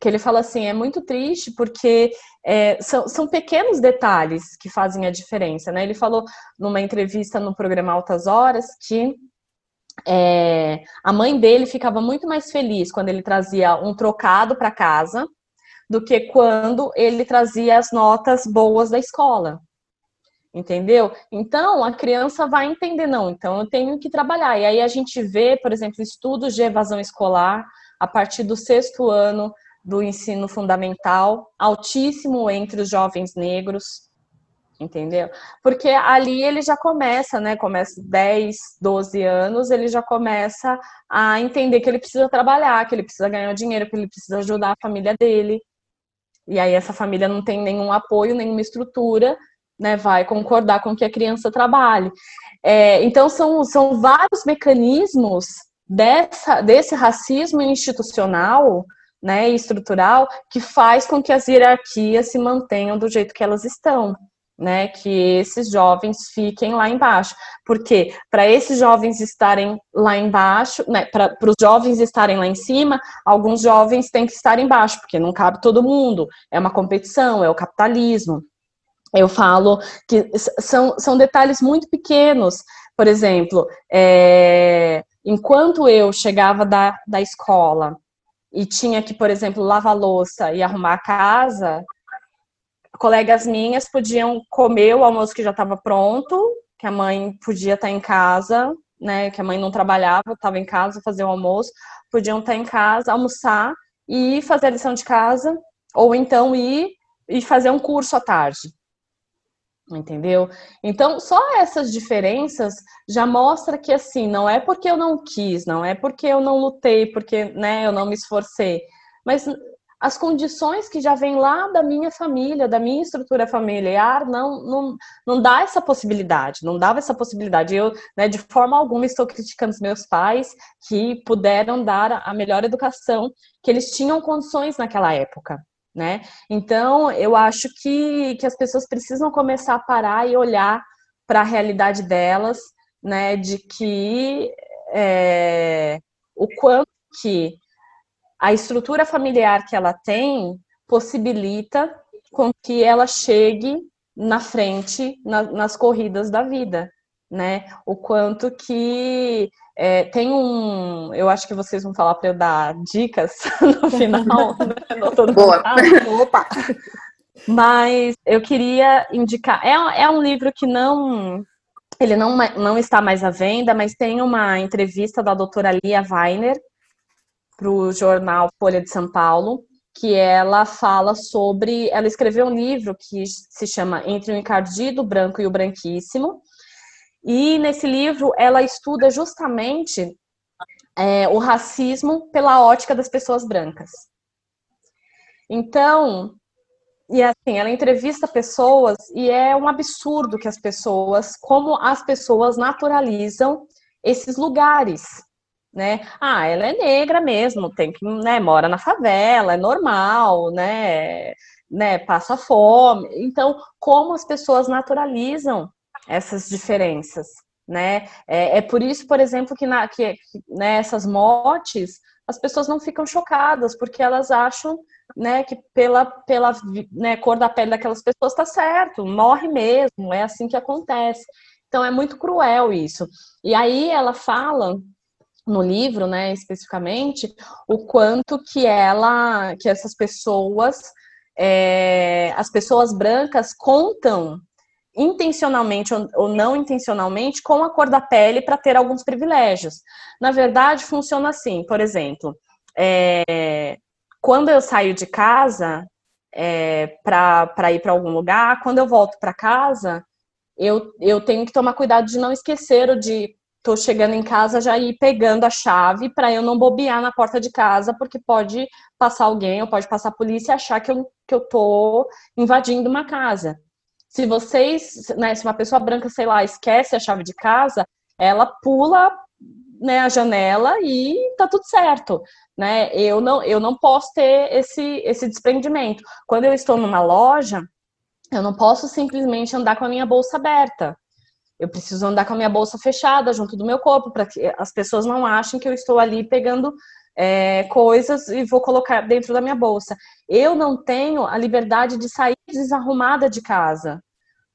C: que ele fala assim, é muito triste porque é, são, são pequenos detalhes que fazem a diferença, né? Ele falou numa entrevista no programa Altas Horas que é, a mãe dele ficava muito mais feliz quando ele trazia um trocado para casa do que quando ele trazia as notas boas da escola. Entendeu? Então a criança vai entender, não, então eu tenho que trabalhar. E aí a gente vê, por exemplo, estudos de evasão escolar a partir do sexto ano do ensino fundamental, altíssimo entre os jovens negros entendeu? Porque ali ele já começa, né? Começa 10, 12 anos, ele já começa a entender que ele precisa trabalhar, que ele precisa ganhar dinheiro, que ele precisa ajudar a família dele. E aí essa família não tem nenhum apoio, nenhuma estrutura, né? Vai concordar com que a criança trabalhe. É, então são, são vários mecanismos dessa, desse racismo institucional né, estrutural que faz com que as hierarquias se mantenham do jeito que elas estão né, que esses jovens fiquem lá embaixo. Porque para esses jovens estarem lá embaixo, né, para os jovens estarem lá em cima, alguns jovens têm que estar embaixo, porque não cabe todo mundo. É uma competição, é o capitalismo. Eu falo que são, são detalhes muito pequenos. Por exemplo, é, enquanto eu chegava da, da escola e tinha que, por exemplo, lavar louça e arrumar a casa, colegas minhas podiam comer o almoço que já estava pronto, que a mãe podia estar tá em casa, né? Que a mãe não trabalhava, estava em casa, fazer o almoço, podiam estar tá em casa, almoçar e fazer a lição de casa, ou então ir e fazer um curso à tarde. Entendeu? Então, só essas diferenças já mostra que assim, não é porque eu não quis, não é porque eu não lutei, porque, né, eu não me esforcei, mas as condições que já vêm lá da minha família, da minha estrutura familiar, não, não, não dá essa possibilidade, não dava essa possibilidade. Eu, né, de forma alguma, estou criticando os meus pais que puderam dar a melhor educação que eles tinham condições naquela época. Né? Então, eu acho que, que as pessoas precisam começar a parar e olhar para a realidade delas, né, de que é, o quanto que a estrutura familiar que ela tem possibilita com que ela chegue na frente na, nas corridas da vida, né? O quanto que é, tem um, eu acho que vocês vão falar para eu dar dicas no final, né?
A: Boa.
B: Opa.
C: Mas eu queria indicar. É, é um livro que não. Ele não, não está mais à venda, mas tem uma entrevista da doutora Lia Weiner para o jornal Folha de São Paulo, que ela fala sobre. Ela escreveu um livro que se chama Entre o Encardido, o Branco e o Branquíssimo. E nesse livro ela estuda justamente é, o racismo pela ótica das pessoas brancas. Então, e assim, ela entrevista pessoas e é um absurdo que as pessoas, como as pessoas naturalizam esses lugares, né? Ah, ela é negra mesmo, tem que, né, mora na favela, é normal, né? né, passa fome. Então, como as pessoas naturalizam essas diferenças, né? É, é por isso, por exemplo, que, na, que né, essas mortes as pessoas não ficam chocadas, porque elas acham né, que pela, pela né, cor da pele daquelas pessoas está certo, morre mesmo, é assim que acontece. Então é muito cruel isso. E aí ela fala no livro, né, especificamente, o quanto que ela, que essas pessoas, é, as pessoas brancas contam intencionalmente ou não intencionalmente com a cor da pele para ter alguns privilégios. Na verdade, funciona assim, por exemplo, é, quando eu saio de casa é, para ir para algum lugar, quando eu volto para casa, eu, eu tenho que tomar cuidado de não esquecer o de tô chegando em casa já ir pegando a chave para eu não bobear na porta de casa, porque pode passar alguém ou pode passar a polícia e achar que eu, que eu tô invadindo uma casa. Se vocês, né, se uma pessoa branca, sei lá, esquece a chave de casa, ela pula né, a janela e tá tudo certo, né? Eu não, eu não posso ter esse, esse desprendimento. Quando eu estou numa loja, eu não posso simplesmente andar com a minha bolsa aberta. Eu preciso andar com a minha bolsa fechada junto do meu corpo para que as pessoas não achem que eu estou ali pegando é, coisas e vou colocar dentro da minha bolsa. Eu não tenho a liberdade de sair desarrumada de casa,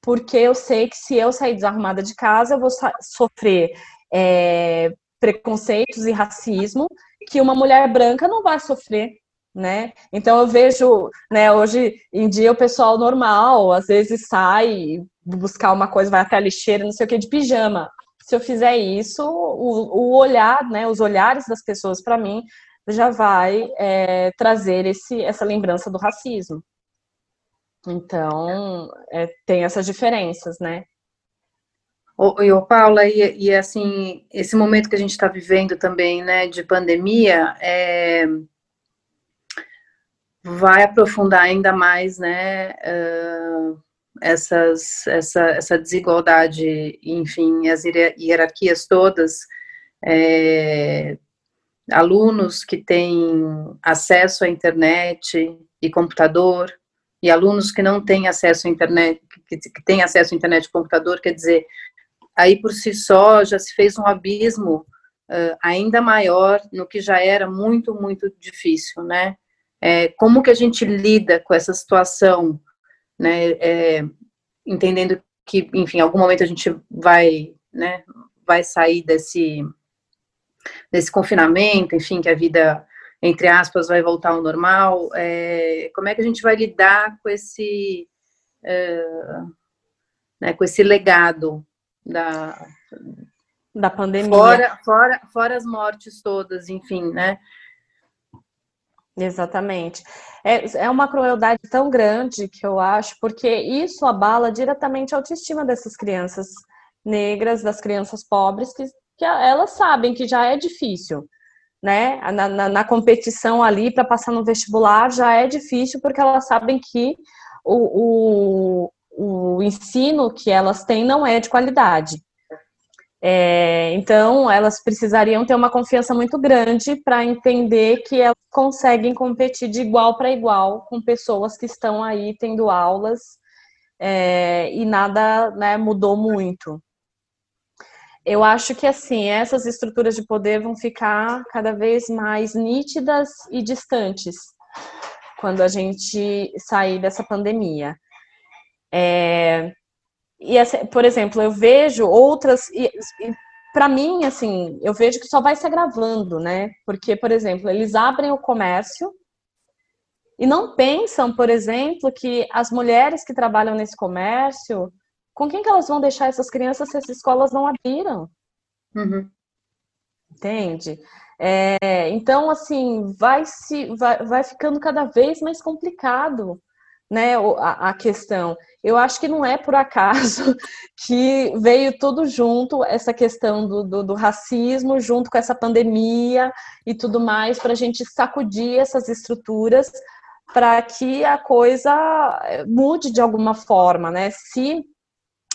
C: porque eu sei que se eu sair desarrumada de casa, eu vou sofrer é, preconceitos e racismo que uma mulher branca não vai sofrer. Né? Então eu vejo, né, hoje em dia o pessoal normal, às vezes sai buscar uma coisa, vai até a lixeira, não sei o que, de pijama se eu fizer isso, o, o olhar, né, os olhares das pessoas para mim já vai é, trazer esse, essa lembrança do racismo. Então, é, tem essas diferenças, né?
A: E o Paula, e, e, assim, esse momento que a gente está vivendo também, né, de pandemia, é, vai aprofundar ainda mais, né, uh, essas, essa, essa desigualdade, enfim, as hierarquias todas, é, alunos que têm acesso à internet e computador, e alunos que não têm acesso à internet, que, que têm acesso à internet e computador, quer dizer, aí por si só já se fez um abismo uh, ainda maior no que já era muito, muito difícil, né? É, como que a gente lida com essa situação né, é, entendendo que, enfim, em algum momento a gente vai, né, vai sair desse, desse confinamento, enfim, que a vida, entre aspas, vai voltar ao normal, é, como é que a gente vai lidar com esse, é, né, com esse legado da,
C: da pandemia.
A: Fora, fora, fora as mortes todas, enfim, né,
C: Exatamente. É, é uma crueldade tão grande que eu acho, porque isso abala diretamente a autoestima dessas crianças negras, das crianças pobres, que, que elas sabem que já é difícil, né? Na, na, na competição ali para passar no vestibular já é difícil, porque elas sabem que o, o, o ensino que elas têm não é de qualidade. É, então, elas precisariam ter uma confiança muito grande para entender que elas conseguem competir de igual para igual com pessoas que estão aí tendo aulas é, e nada né, mudou muito. Eu acho que assim essas estruturas de poder vão ficar cada vez mais nítidas e distantes quando a gente sair dessa pandemia. É, e, assim, por exemplo, eu vejo outras. E, e para mim, assim, eu vejo que só vai se agravando, né? Porque, por exemplo, eles abrem o comércio e não pensam, por exemplo, que as mulheres que trabalham nesse comércio, com quem que elas vão deixar essas crianças se as escolas não abriram? Uhum. Entende? É, então, assim, vai, se, vai, vai ficando cada vez mais complicado né, a, a, questão. Eu acho que não é por acaso que veio tudo junto, essa questão do, do, do racismo, junto com essa pandemia e tudo mais, para a gente sacudir essas estruturas para que a coisa eh, mude de alguma forma, né? Se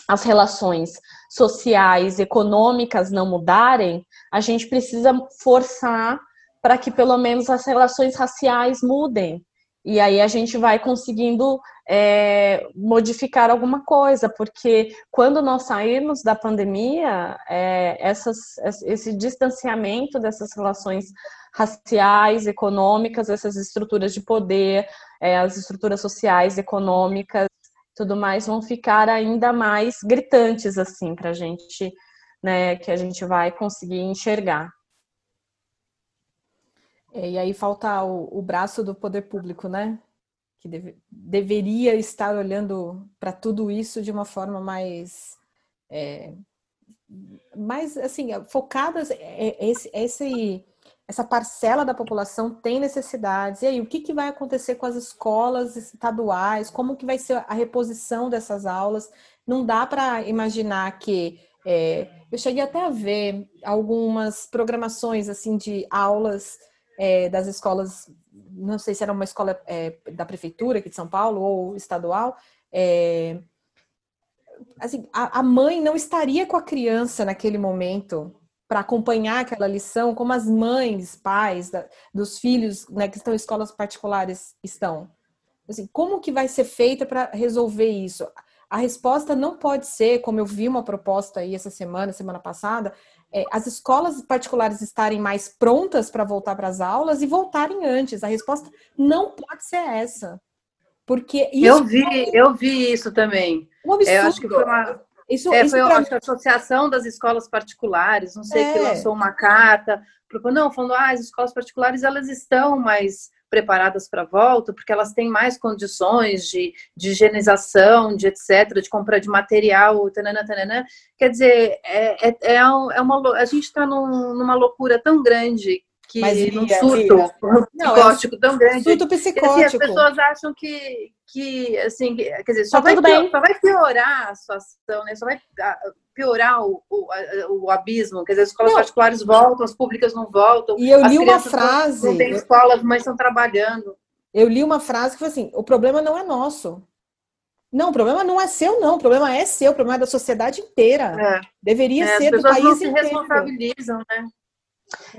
C: as relações sociais, econômicas não mudarem, a gente precisa forçar para que pelo menos as relações raciais mudem, e aí a gente vai conseguindo é, modificar alguma coisa, porque quando nós sairmos da pandemia, é, essas, esse distanciamento dessas relações raciais, econômicas, essas estruturas de poder, é, as estruturas sociais, econômicas, tudo mais, vão ficar ainda mais gritantes assim para a gente, né, que a gente vai conseguir enxergar.
B: É, e aí falta o, o, braço do poder público, né? Que deve, deveria estar olhando para tudo isso de uma forma mais. É, mais, assim, focada. É, é, esse, esse, essa parcela da população tem necessidades. E aí, o que, que vai acontecer com as escolas estaduais? Como que vai ser a reposição dessas aulas? Não dá para imaginar que. É, eu cheguei até a ver algumas programações assim de aulas é, das escolas, não sei se era uma escola é, da prefeitura aqui de São Paulo ou estadual, é, assim, a, a, mãe não estaria com a criança naquele momento para acompanhar aquela lição, como as mães, pais da, dos filhos né, que estão em escolas particulares estão. Assim, como que vai ser feita para resolver isso? A resposta não pode ser, como eu vi uma proposta aí essa semana, semana passada, é, as escolas particulares estarem mais prontas para voltar para as aulas e voltarem antes. A resposta não pode ser essa. Porque
A: eu vi, é eu vi isso também. Um absurdo. É, eu acho que foi uma, isso, é, isso foi pra... a Associação das Escolas Particulares, não sei, é. que lançou uma carta, não, falando, ah, as escolas particulares elas estão mais preparadas para a volta, porque elas têm mais condições de, de higienização, de etc., de compra de material, tanana, tanana. Quer dizer, é, é, é, é uma, a gente está num, numa loucura tão grande que Mas num surto iria. psicótico é um tão grande.
B: Surto psicótico.
A: Assim, as pessoas acham que, que assim, quer dizer, só, tá vai, pior, só vai piorar a situação, né? Só vai piorar o, o, o abismo. Quer dizer, as escolas não. particulares voltam, as públicas não voltam.
B: E eu li uma frase.
A: Não, tem escolas, mas estão trabalhando.
B: Eu li uma frase que foi assim: o problema não é nosso. Não, o problema não é seu, não. O problema é seu, o problema é da sociedade inteira. É. Deveria é, ser do país não se inteiro.
C: responsabilizam, né?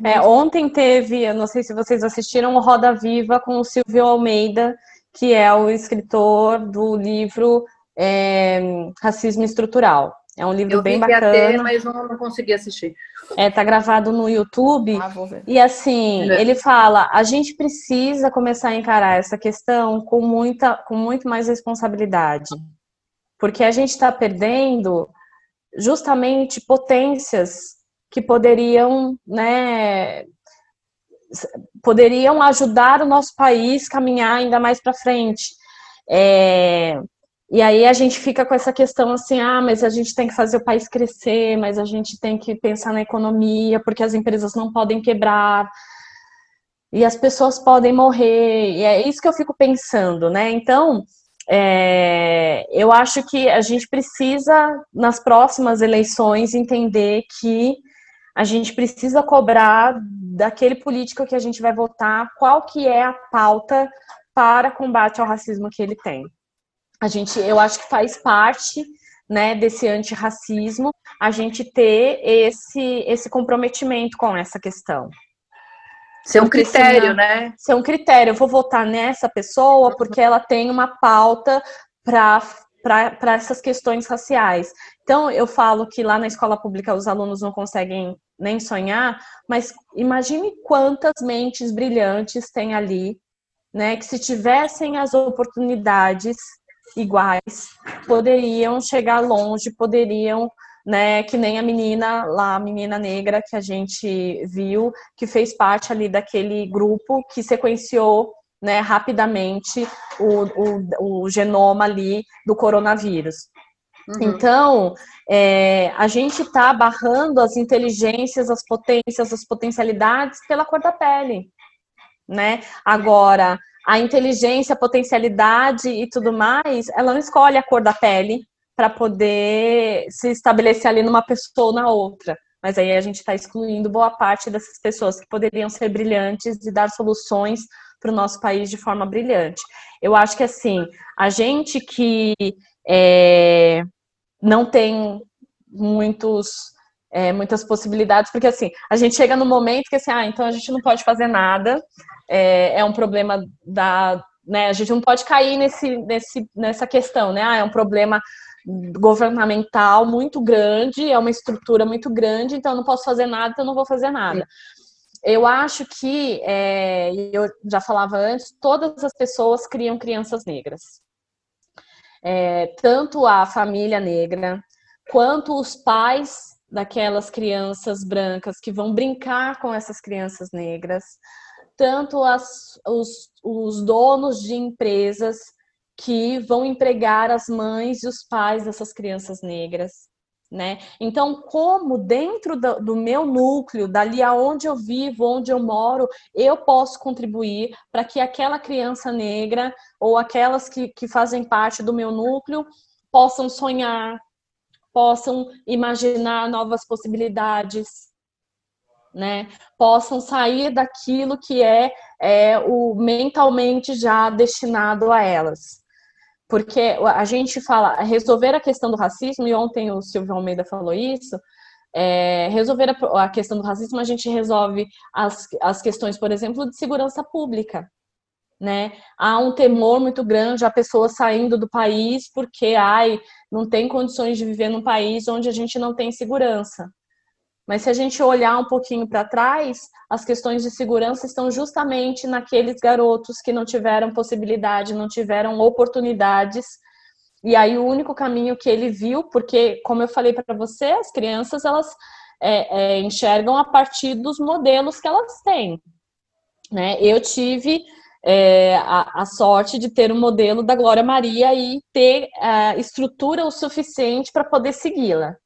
C: É, ontem teve, eu não sei se vocês assistiram, o Roda Viva com o Silvio Almeida, que é o escritor do livro é, Racismo Estrutural. É um livro
A: eu
C: bem bacana.
A: Ter, mas não, não consegui assistir.
C: É, tá gravado no YouTube. Ah, e assim, é. ele fala: a gente precisa começar a encarar essa questão com, muita, com muito mais responsabilidade. Porque a gente está perdendo justamente potências que poderiam, né, poderiam ajudar o nosso país a caminhar ainda mais para frente. É, e aí a gente fica com essa questão assim, ah, mas a gente tem que fazer o país crescer, mas a gente tem que pensar na economia, porque as empresas não podem quebrar, e as pessoas podem morrer, e é isso que eu fico pensando, né? Então, é, eu acho que a gente precisa, nas próximas eleições, entender que a gente precisa cobrar daquele político que a gente vai votar qual que é a pauta para combate ao racismo que ele tem. A gente, eu acho que faz parte né, desse antirracismo a gente ter esse, esse comprometimento com essa questão.
A: Ser um porque critério, senão, né?
C: Ser um critério. Eu vou votar nessa pessoa porque ela tem uma pauta para para essas questões raciais. Então, eu falo que lá na escola pública os alunos não conseguem nem sonhar, mas imagine quantas mentes brilhantes tem ali, né, que se tivessem as oportunidades iguais, poderiam chegar longe, poderiam, né, que nem a menina lá, a menina negra que a gente viu, que fez parte ali daquele grupo que sequenciou né, rapidamente o, o, o genoma ali do coronavírus. Uhum. Então, é, a gente está barrando as inteligências, as potências, as potencialidades pela cor da pele, né? Agora, a inteligência, a potencialidade e tudo mais, ela não escolhe a cor da pele para poder se estabelecer ali numa pessoa ou na outra. Mas aí a gente está excluindo boa parte dessas pessoas que poderiam ser brilhantes e dar soluções para o nosso país de forma brilhante. Eu acho que assim, a gente que é, não tem muitos é, muitas possibilidades, porque assim, a gente chega no momento que assim, ah, então a gente não pode fazer nada, é, é um problema da, né, a gente não pode cair nesse, nesse, nessa questão, né, ah, é um problema governamental muito grande, é uma estrutura muito grande, então eu não posso fazer nada, então eu não vou fazer nada. Eu acho que, é, eu já falava antes, todas as pessoas criam crianças negras. É, tanto a família negra, quanto os pais daquelas crianças brancas que vão brincar com essas crianças negras, tanto as, os, os donos de empresas que vão empregar as mães e os pais dessas crianças negras né? Então, como dentro do, do, meu núcleo, dali aonde eu vivo, onde eu moro, eu posso contribuir para que aquela criança negra ou aquelas que, que fazem parte do meu núcleo possam sonhar, possam imaginar novas possibilidades, né? Possam sair daquilo que é, é o mentalmente já destinado a elas porque a gente fala resolver a questão do racismo, e ontem o Silvio Almeida falou isso, é, resolver a, a, questão do racismo, a gente resolve as, as questões, por exemplo, de segurança pública. Né? Há um temor muito grande a pessoa saindo do país porque ai, não tem condições de viver num país onde a gente não tem segurança. Mas se a gente olhar um pouquinho para trás, as questões de segurança estão justamente naqueles garotos que não tiveram possibilidade, não tiveram oportunidades. E aí o único caminho que ele viu, porque como eu falei para você, as crianças elas é, é, enxergam a partir dos modelos que elas têm. Né? Eu tive é, a, a, sorte de ter um modelo da Glória Maria e ter a estrutura o suficiente para poder segui-la.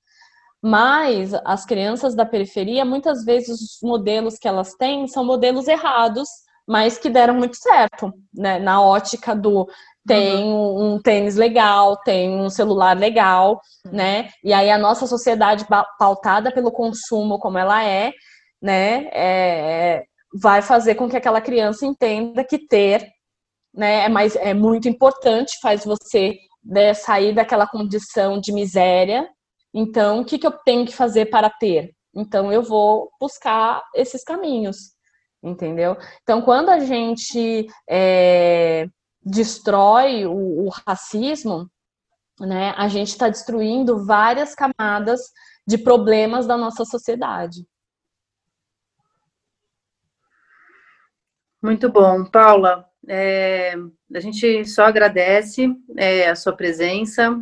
C: Mas as crianças da periferia, muitas vezes os modelos que elas têm são modelos errados, mas que deram muito certo, né? Na ótica do tem uhum. um tênis legal, tem um celular legal, uhum. né? E aí a nossa sociedade pautada pelo consumo como ela é, né, é, vai fazer com que aquela criança entenda que ter, né, é mais é muito importante, faz você né, sair daquela condição de miséria então, o que, que eu tenho que fazer para ter? Então, eu vou buscar esses caminhos, entendeu? Então, quando a gente é, destrói o, o racismo, né, a gente está destruindo várias camadas de problemas da nossa sociedade.
A: Muito bom, Paula. É, a gente só agradece é, a sua presença,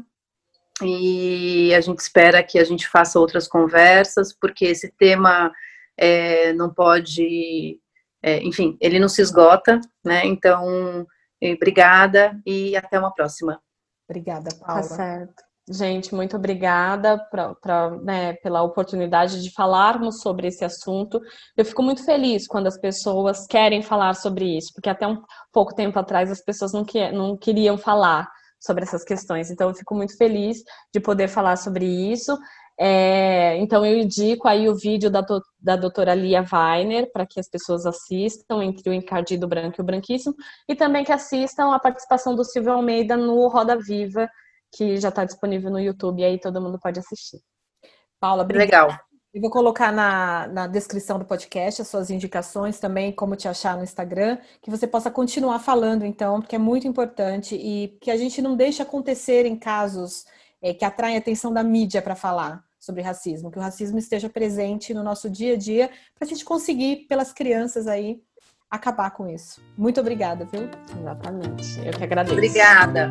A: e a gente espera que a gente faça outras conversas, porque esse tema é, não pode, é, enfim, ele não se esgota, né? Então, obrigada e até uma próxima.
B: Obrigada, Paula.
C: Tá certo. Gente, muito obrigada pra, pra, né, pela oportunidade de falarmos sobre esse assunto. Eu fico muito feliz quando as pessoas querem falar sobre isso, porque até um pouco tempo atrás as pessoas não, que, não queriam falar sobre essas questões. Então, eu fico muito feliz de poder falar sobre isso. É, então, eu indico aí o vídeo da, da doutora Lia Weiner para que as pessoas assistam entre o encardido branco e o branquíssimo, e também que assistam a participação do Silvio Almeida no Roda Viva, que já está disponível no YouTube, e aí todo mundo pode assistir.
B: Paula, obrigada. Legal. Eu vou colocar na, na descrição do podcast as suas indicações também, como te achar no Instagram, que você possa continuar falando, então, porque é muito importante e que a gente não deixe acontecer em casos é, que atraem a atenção da mídia para falar sobre racismo, que o racismo esteja presente no nosso dia a dia, para a gente conseguir, pelas crianças aí, acabar com isso. Muito obrigada, viu?
C: Exatamente. Eu que agradeço.
A: Obrigada.